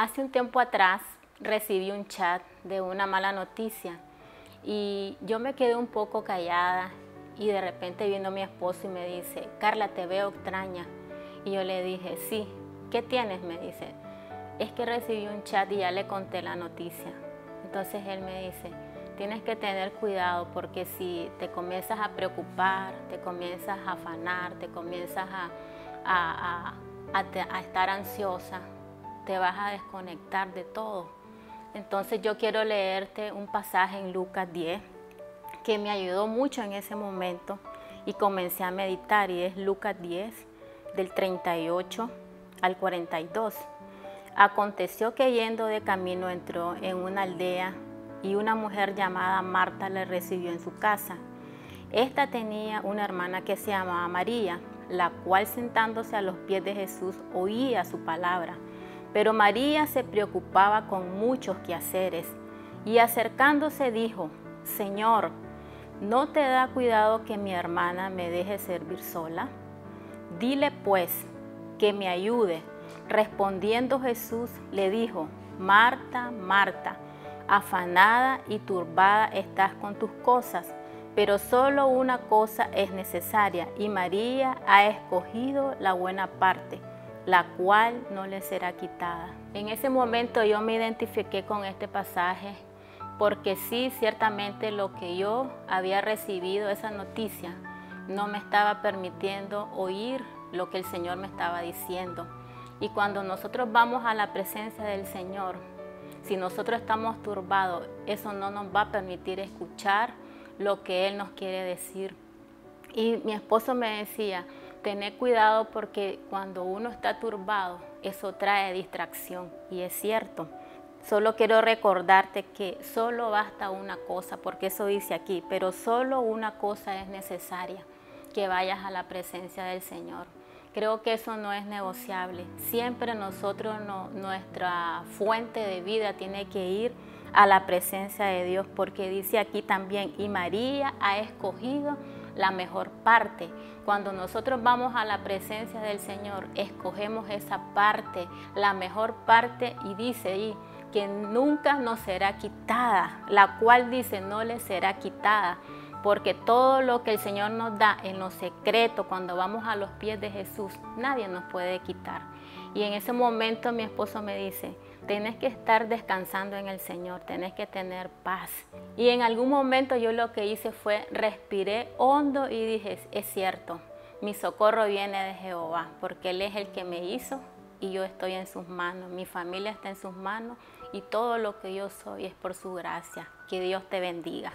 Hace un tiempo atrás recibí un chat de una mala noticia y yo me quedé un poco callada y de repente vino mi esposo y me dice, Carla, te veo extraña. Y yo le dije, sí, ¿qué tienes? Me dice, es que recibí un chat y ya le conté la noticia. Entonces él me dice, tienes que tener cuidado porque si te comienzas a preocupar, te comienzas a afanar, te comienzas a, a estar ansiosa, te vas a desconectar de todo. Entonces yo quiero leerte un pasaje en Lucas 10 que me ayudó mucho en ese momento y comencé a meditar y es Lucas 10 del 38 al 42. Aconteció que yendo de camino entró en una aldea y una mujer llamada Marta le recibió en su casa. Esta tenía una hermana que se llamaba María, la cual sentándose a los pies de Jesús oía su palabra. Pero María se preocupaba con muchos quehaceres y acercándose dijo, Señor, ¿no te da cuidado que mi hermana me deje servir sola? Dile pues que me ayude. Respondiendo Jesús le dijo, Marta, Marta, afanada y turbada estás con tus cosas, pero solo una cosa es necesaria y María ha escogido la buena parte la cual no le será quitada. En ese momento yo me identifiqué con este pasaje porque sí, ciertamente lo que yo había recibido, esa noticia, no me estaba permitiendo oír lo que el Señor me estaba diciendo. Y cuando nosotros vamos a la presencia del Señor, si nosotros estamos turbados, eso no nos va a permitir escuchar lo que Él nos quiere decir. Y mi esposo me decía, tener cuidado porque cuando uno está turbado, eso trae distracción. Y es cierto. Solo quiero recordarte que solo basta una cosa, porque eso dice aquí, pero solo una cosa es necesaria, que vayas a la presencia del Señor. Creo que eso no es negociable. Siempre nosotros, nuestra fuente de vida tiene que ir a la presencia de Dios, porque dice aquí también, y María ha escogido la mejor parte. Cuando nosotros vamos a la presencia del Señor, escogemos esa parte, la mejor parte, y dice ahí que nunca nos será quitada, la cual dice no le será quitada, porque todo lo que el Señor nos da en lo secreto, cuando vamos a los pies de Jesús, nadie nos puede quitar. Y en ese momento mi esposo me dice, Tienes que estar descansando en el Señor, tienes que tener paz. Y en algún momento yo lo que hice fue respiré hondo y dije, es cierto, mi socorro viene de Jehová, porque Él es el que me hizo y yo estoy en sus manos, mi familia está en sus manos y todo lo que yo soy es por su gracia. Que Dios te bendiga.